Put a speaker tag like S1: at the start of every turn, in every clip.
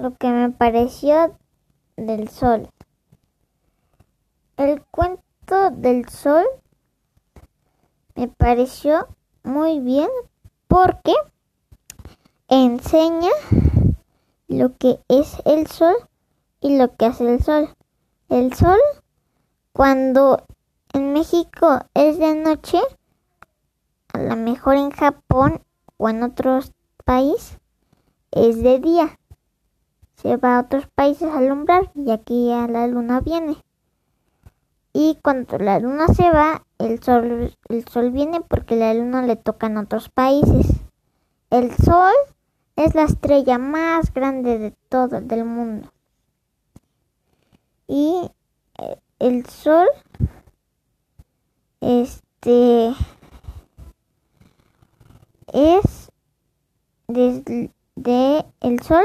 S1: lo que me pareció del sol. El cuento del sol me pareció muy bien porque enseña lo que es el sol y lo que hace el sol. El sol, cuando en México es de noche, a lo mejor en Japón o en otros países es de día. Se va a otros países a alumbrar y aquí ya la luna viene. Y cuando la luna se va, el sol, el sol viene porque la luna le toca en otros países. El sol es la estrella más grande de todo el mundo. Y eh, el sol, este, es desde el sol,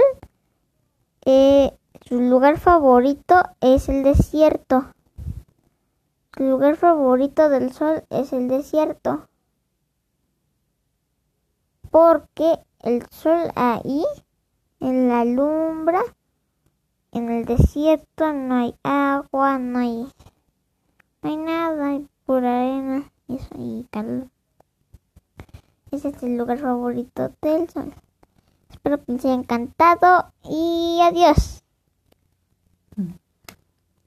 S1: eh, su lugar favorito es el desierto. Su lugar favorito del sol es el desierto. Porque el sol ahí, en la alumbra, en el desierto no hay agua, no hay, no hay nada, hay pura arena y, y calor. Ese es el lugar favorito del sol. Espero que les haya encantado y adiós.